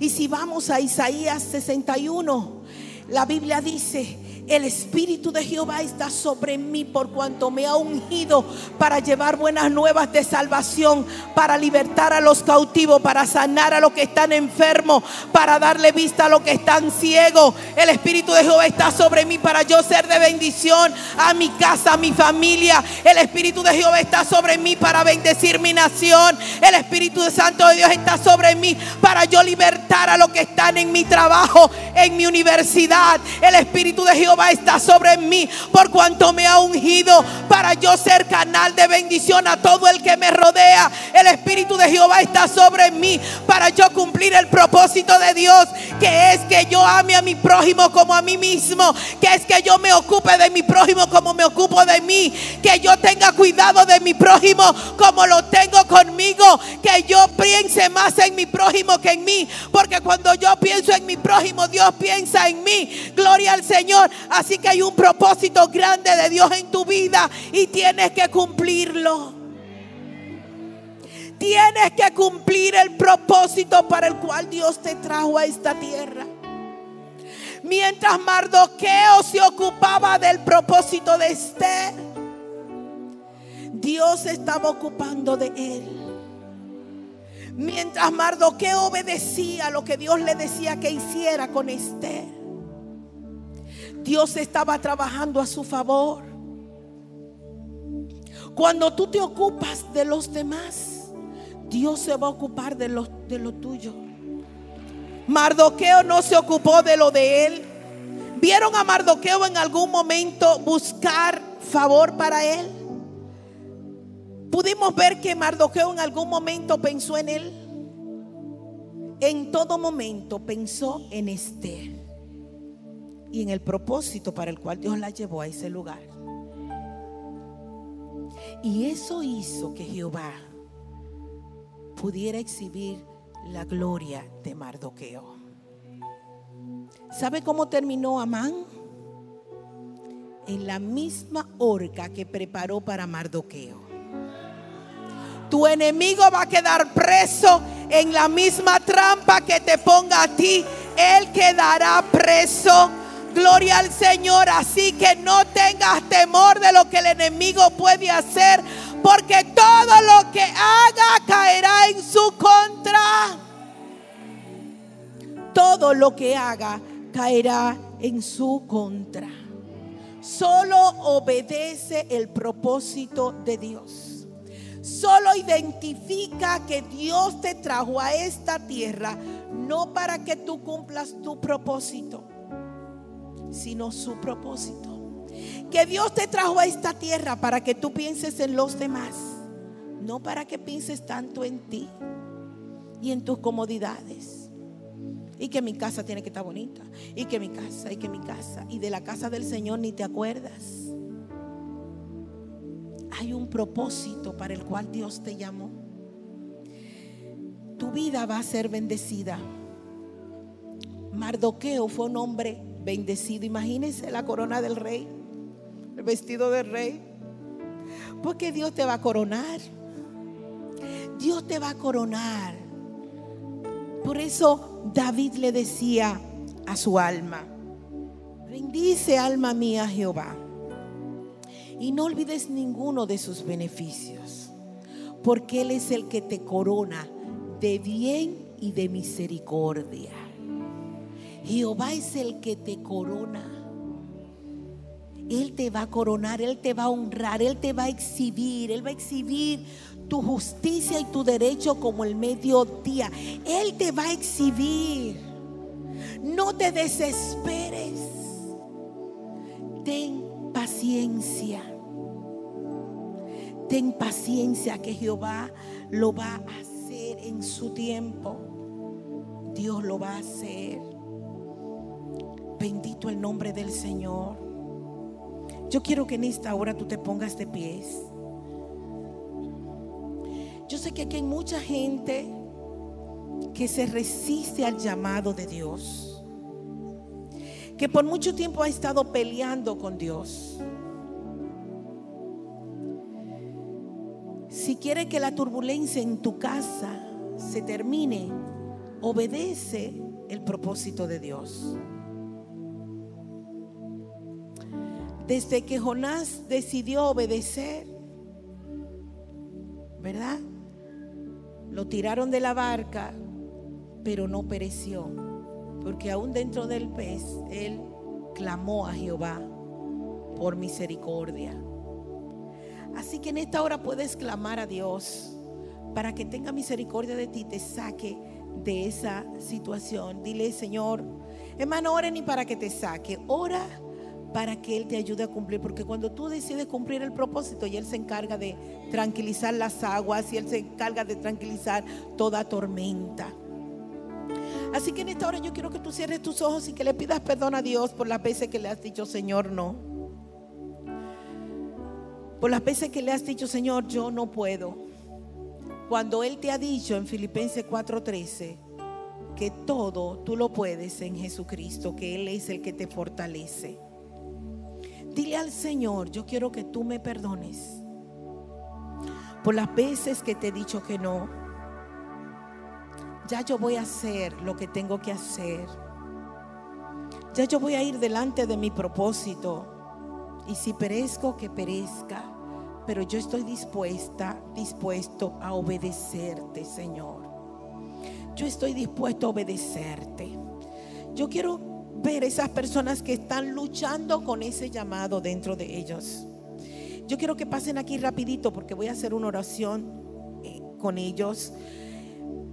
Y si vamos a Isaías 61, la Biblia dice, el Espíritu de Jehová está sobre mí por cuanto me ha ungido para llevar buenas nuevas de salvación, para libertar a los cautivos, para sanar a los que están enfermos, para darle vista a los que están ciegos. El Espíritu de Jehová está sobre mí para yo ser de bendición a mi casa, a mi familia. El Espíritu de Jehová está sobre mí para bendecir mi nación. El Espíritu Santo de Dios está sobre mí para yo libertar a los que están en mi trabajo, en mi universidad. El Espíritu de Jehová Jehová está sobre mí por cuanto me ha ungido para yo ser canal de bendición a todo el que me rodea. El Espíritu de Jehová está sobre mí para yo cumplir el propósito de Dios, que es que yo ame a mi prójimo como a mí mismo, que es que yo me ocupe de mi prójimo como me ocupo de mí, que yo tenga cuidado de mi prójimo como lo tengo conmigo, que yo piense más en mi prójimo que en mí, porque cuando yo pienso en mi prójimo, Dios piensa en mí. Gloria al Señor. Así que hay un propósito grande de Dios en tu vida y tienes que cumplirlo. Tienes que cumplir el propósito para el cual Dios te trajo a esta tierra. Mientras Mardoqueo se ocupaba del propósito de Esther, Dios estaba ocupando de él. Mientras Mardoqueo obedecía lo que Dios le decía que hiciera con Esther, Dios estaba trabajando a su favor. Cuando tú te ocupas de los demás, Dios se va a ocupar de lo, de lo tuyo. Mardoqueo no se ocupó de lo de él. ¿Vieron a Mardoqueo en algún momento buscar favor para él? Pudimos ver que Mardoqueo en algún momento pensó en él. En todo momento pensó en Esther y en el propósito para el cual Dios la llevó a ese lugar. Y eso hizo que Jehová pudiera exhibir la gloria de Mardoqueo. ¿Sabe cómo terminó Amán? En la misma horca que preparó para Mardoqueo. Tu enemigo va a quedar preso en la misma trampa que te ponga a ti. Él quedará preso. Gloria al Señor. Así que no tengas temor de lo que el enemigo puede hacer. Porque todo lo que haga caerá en su contra. Todo lo que haga caerá en su contra. Solo obedece el propósito de Dios. Solo identifica que Dios te trajo a esta tierra no para que tú cumplas tu propósito, sino su propósito. Que Dios te trajo a esta tierra para que tú pienses en los demás, no para que pienses tanto en ti y en tus comodidades. Y que mi casa tiene que estar bonita. Y que mi casa, y que mi casa. Y de la casa del Señor ni te acuerdas. Hay un propósito para el cual Dios te llamó. Tu vida va a ser bendecida. Mardoqueo fue un hombre bendecido. Imagínense la corona del rey, el vestido del rey. Porque Dios te va a coronar. Dios te va a coronar. Por eso David le decía a su alma, bendice alma mía Jehová y no olvides ninguno de sus beneficios, porque Él es el que te corona de bien y de misericordia. Jehová es el que te corona. Él te va a coronar, Él te va a honrar, Él te va a exhibir, Él va a exhibir tu justicia y tu derecho como el mediodía. Él te va a exhibir. No te desesperes. Ten paciencia. Ten paciencia que Jehová lo va a hacer en su tiempo. Dios lo va a hacer. Bendito el nombre del Señor. Yo quiero que en esta hora tú te pongas de pies. Yo sé que aquí hay mucha gente que se resiste al llamado de Dios. Que por mucho tiempo ha estado peleando con Dios. Si quiere que la turbulencia en tu casa se termine, obedece el propósito de Dios. Desde que Jonás decidió obedecer, ¿verdad? Lo tiraron de la barca, pero no pereció, porque aún dentro del pez, él clamó a Jehová por misericordia. Así que en esta hora puedes clamar a Dios para que tenga misericordia de ti, te saque de esa situación. Dile, Señor, hermano, ora ni para que te saque, ora para que Él te ayude a cumplir. Porque cuando tú decides cumplir el propósito y Él se encarga de tranquilizar las aguas y Él se encarga de tranquilizar toda tormenta. Así que en esta hora yo quiero que tú cierres tus ojos y que le pidas perdón a Dios por las veces que le has dicho, Señor, no. Por las veces que le has dicho, Señor, yo no puedo. Cuando Él te ha dicho en Filipenses 4:13 que todo tú lo puedes en Jesucristo, que Él es el que te fortalece. Dile al Señor, yo quiero que tú me perdones por las veces que te he dicho que no. Ya yo voy a hacer lo que tengo que hacer. Ya yo voy a ir delante de mi propósito. Y si perezco, que perezca. Pero yo estoy dispuesta, dispuesto a obedecerte, Señor. Yo estoy dispuesto a obedecerte. Yo quiero ver esas personas que están luchando con ese llamado dentro de ellos. Yo quiero que pasen aquí rapidito porque voy a hacer una oración eh, con ellos.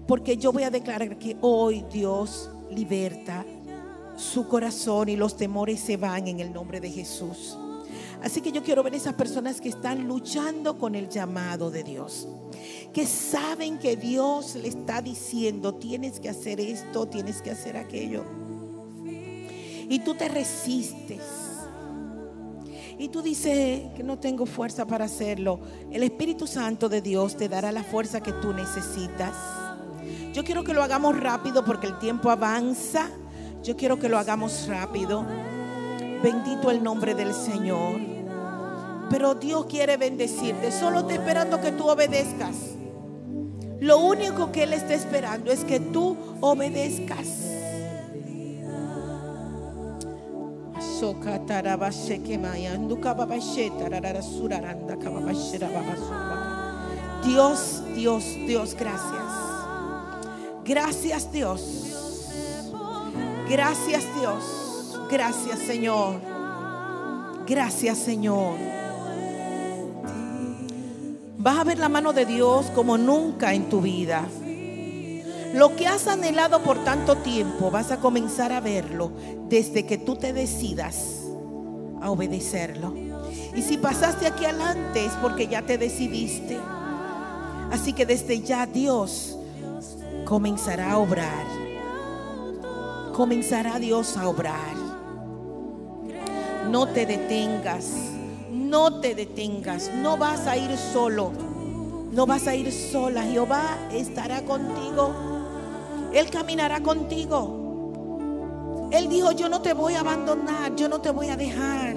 Porque yo voy a declarar que hoy Dios liberta su corazón y los temores se van en el nombre de Jesús. Así que yo quiero ver esas personas que están luchando con el llamado de Dios, que saben que Dios le está diciendo, tienes que hacer esto, tienes que hacer aquello. Y tú te resistes. Y tú dices que no tengo fuerza para hacerlo. El Espíritu Santo de Dios te dará la fuerza que tú necesitas. Yo quiero que lo hagamos rápido porque el tiempo avanza. Yo quiero que lo hagamos rápido. Bendito el nombre del Señor. Pero Dios quiere bendecirte. Solo está esperando que tú obedezcas. Lo único que Él está esperando es que tú obedezcas. Dios, Dios, Dios, gracias. Gracias Dios. Gracias Dios. Gracias Señor. Gracias Señor. Vas a ver la mano de Dios como nunca en tu vida. Lo que has anhelado por tanto tiempo, vas a comenzar a verlo desde que tú te decidas a obedecerlo. Y si pasaste aquí adelante es porque ya te decidiste. Así que desde ya Dios comenzará a obrar. Comenzará Dios a obrar. No te detengas. No te detengas. No vas a ir solo. No vas a ir sola. Jehová estará contigo. Él caminará contigo. Él dijo, yo no te voy a abandonar. Yo no te voy a dejar.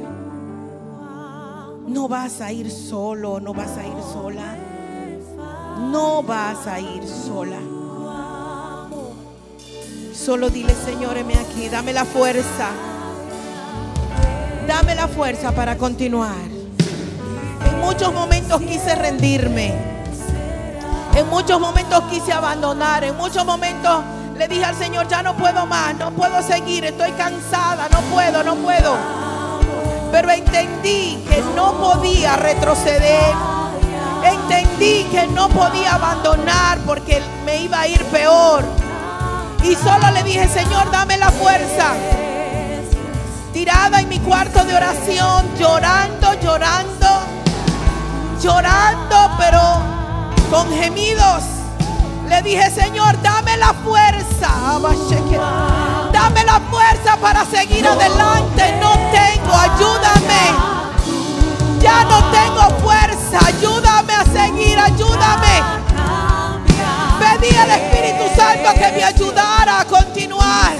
No vas a ir solo. No vas a ir sola. No vas a ir sola. Solo dile, Señor, heme aquí, dame la fuerza. Dame la fuerza para continuar. En muchos momentos quise rendirme. En muchos momentos quise abandonar. En muchos momentos le dije al Señor, ya no puedo más, no puedo seguir, estoy cansada, no puedo, no puedo. Pero entendí que no podía retroceder. Entendí que no podía abandonar porque me iba a ir peor. Y solo le dije, Señor, dame la fuerza. Tirada en mi cuarto de oración, llorando, llorando, con gemidos. Le dije, Señor, dame la fuerza. Dame la fuerza para seguir adelante. No tengo, ayúdame. Ya no tengo fuerza. Ayúdame a seguir, ayúdame pedí al Espíritu Santo que me ayudara a continuar.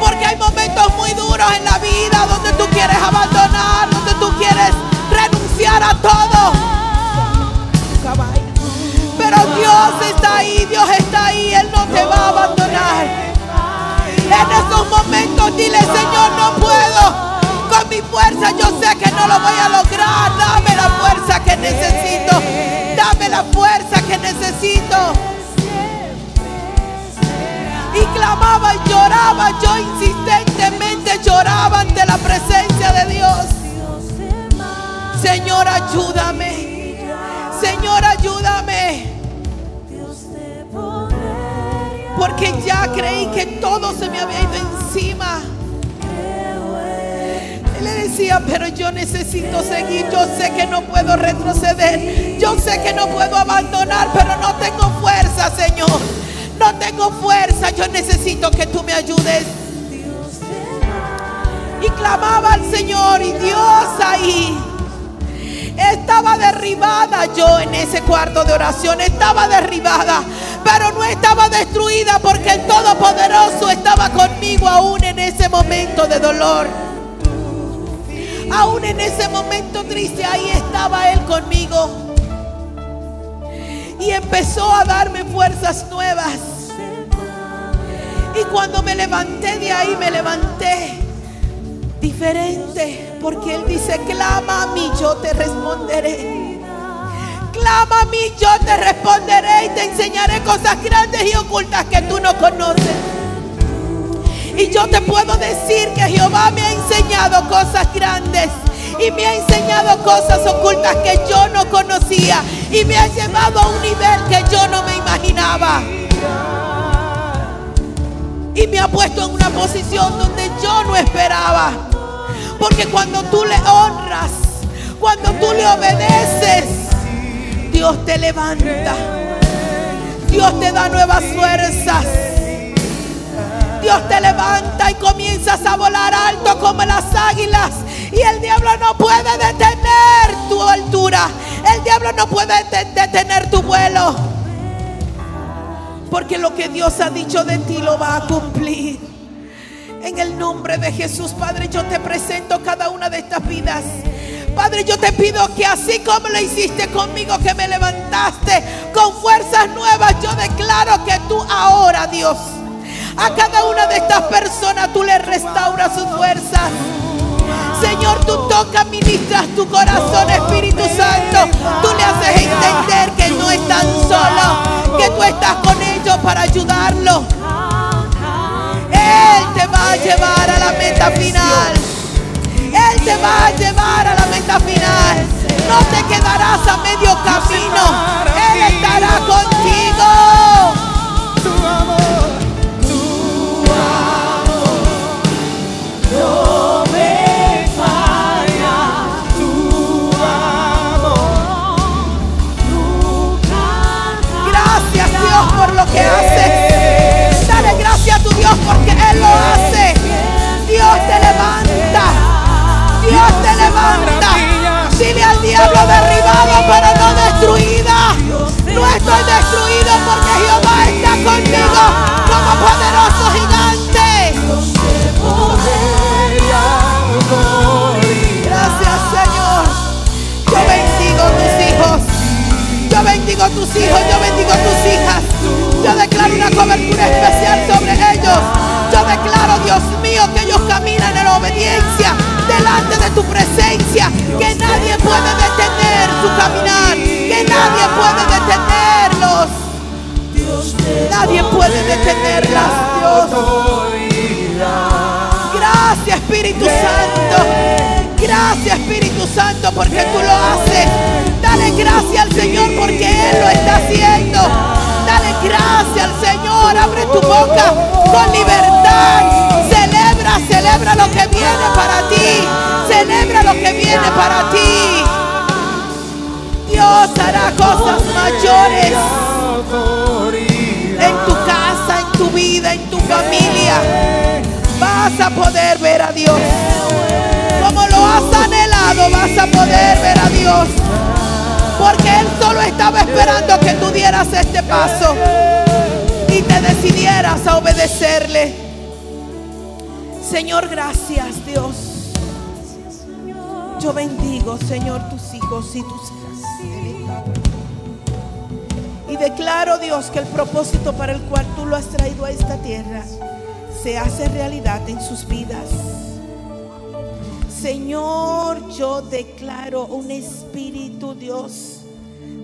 Porque hay momentos muy duros en la vida donde tú quieres abandonar, donde tú quieres renunciar a todo. Dios está ahí, Dios está ahí, Él no te va a abandonar. En esos momentos dile, Señor, no puedo. Con mi fuerza yo sé que no lo voy a lograr. Dame la fuerza que necesito. Dame la fuerza que necesito. Y clamaba y lloraba, yo insistentemente lloraba ante la presencia de Dios. Señor, ayúdame. Señor, ayúdame. Porque ya creí que todo se me había ido encima. Le decía, pero yo necesito seguir. Yo sé que no puedo retroceder. Yo sé que no puedo abandonar, pero no tengo fuerza, Señor. No tengo fuerza. Yo necesito que tú me ayudes. Y clamaba al Señor y Dios ahí. Estaba derribada yo en ese cuarto de oración. Estaba derribada. Pero no estaba destruida porque el Todopoderoso estaba conmigo aún en ese momento de dolor. Aún en ese momento triste, ahí estaba Él conmigo. Y empezó a darme fuerzas nuevas. Y cuando me levanté de ahí, me levanté diferente. Porque Él dice, clama a mí, yo te responderé. Clama a mí, yo te responderé y te enseñaré cosas grandes y ocultas que tú no conoces. Y yo te puedo decir que Jehová me ha enseñado cosas grandes y me ha enseñado cosas ocultas que yo no conocía y me ha llevado a un nivel que yo no me imaginaba. Y me ha puesto en una posición donde yo no esperaba. Porque cuando tú le honras, cuando tú le obedeces, Dios te levanta. Dios te da nuevas fuerzas. Dios te levanta y comienzas a volar alto como las águilas. Y el diablo no puede detener tu altura. El diablo no puede detener tu vuelo. Porque lo que Dios ha dicho de ti lo va a cumplir. En el nombre de Jesús, Padre, yo te presento cada una de estas vidas. Padre, yo te pido que así como lo hiciste conmigo, que me levantaste con fuerzas nuevas, yo declaro que tú ahora, Dios, a cada una de estas personas tú le restauras sus fuerzas. Señor, tú tocas, ministras tu corazón, Espíritu Santo. Tú le haces entender que no están solos, que tú estás con ellos para ayudarlos. Meta final. Él te va a llevar a la meta final. No te quedarás a medio camino. Él estará contigo. que hace. Destruido porque Jehová está conmigo como poderoso gigante. Gracias Señor. Yo bendigo tus hijos. Yo bendigo tus hijos. Yo bendigo tus hijas. Yo declaro una cobertura especial sobre ellos. Yo declaro, Dios mío, que ellos caminan en obediencia delante de tu presencia. Que nadie puede detener su caminar. Que nadie puede detenerlos. Nadie puede detenerlas, Dios. Gracias, Espíritu Santo. Gracias, Espíritu Santo, porque tú lo haces. Dale gracias al Señor porque Él lo está haciendo. Dale gracias al Señor. Abre tu boca con libertad. Celebra, celebra lo que viene para ti. Celebra lo que viene para ti. Dios hará cosas mayores en tu casa, en tu vida, en tu familia. Vas a poder ver a Dios. Como lo has anhelado, vas a poder ver a Dios. Porque Él solo estaba esperando que tú dieras este paso y te decidieras a obedecerle. Señor, gracias Dios. Yo bendigo, Señor, tus hijos y tus hijas. Y declaro, Dios, que el propósito para el cual tú lo has traído a esta tierra se hace realidad en sus vidas. Señor, yo declaro un espíritu, Dios,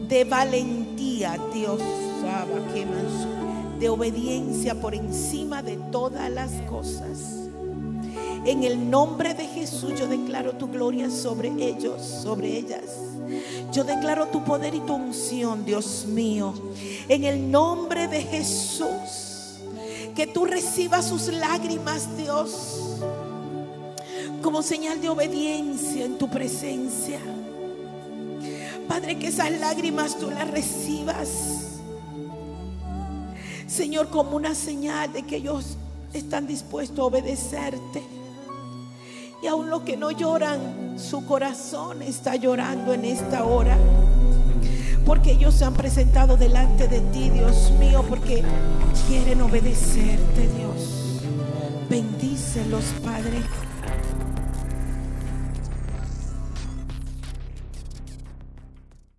de valentía, Dios, de obediencia por encima de todas las cosas. En el nombre de Jesús yo declaro tu gloria sobre ellos, sobre ellas. Yo declaro tu poder y tu unción, Dios mío. En el nombre de Jesús. Que tú recibas sus lágrimas, Dios como señal de obediencia en tu presencia. Padre, que esas lágrimas tú las recibas. Señor, como una señal de que ellos están dispuestos a obedecerte. Y aun los que no lloran, su corazón está llorando en esta hora. Porque ellos se han presentado delante de ti, Dios mío, porque quieren obedecerte, Dios. Bendícelos, Padre.